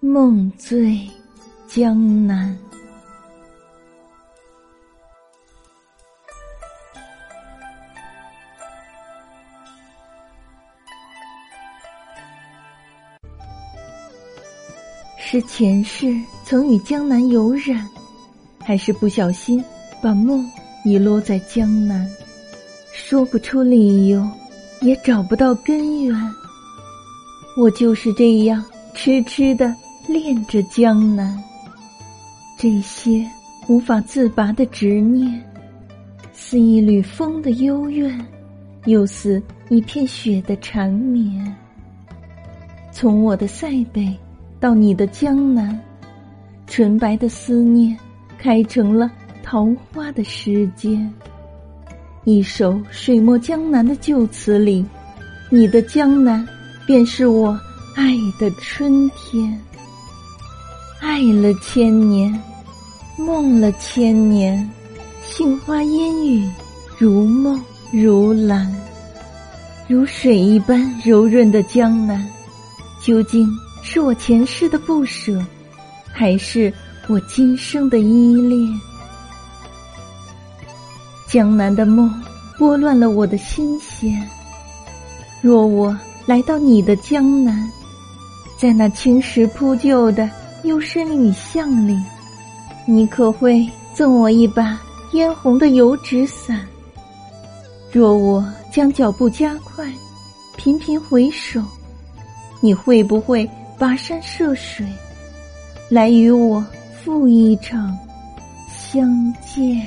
梦醉江南。是前世曾与江南有染，还是不小心把梦遗落在江南？说不出理由，也找不到根源。我就是这样痴痴的恋着江南。这些无法自拔的执念，似一缕风的幽怨，又似一片雪的缠绵。从我的塞北。到你的江南，纯白的思念开成了桃花的时间。一首水墨江南的旧词里，你的江南便是我爱的春天。爱了千年，梦了千年，杏花烟雨，如梦如蓝，如水一般柔润的江南，究竟？是我前世的不舍，还是我今生的依恋？江南的梦拨乱了我的心弦。若我来到你的江南，在那青石铺就的幽深雨巷里，你可会赠我一把嫣红的油纸伞？若我将脚步加快，频频回首，你会不会？跋山涉水，来与我赴一场相见。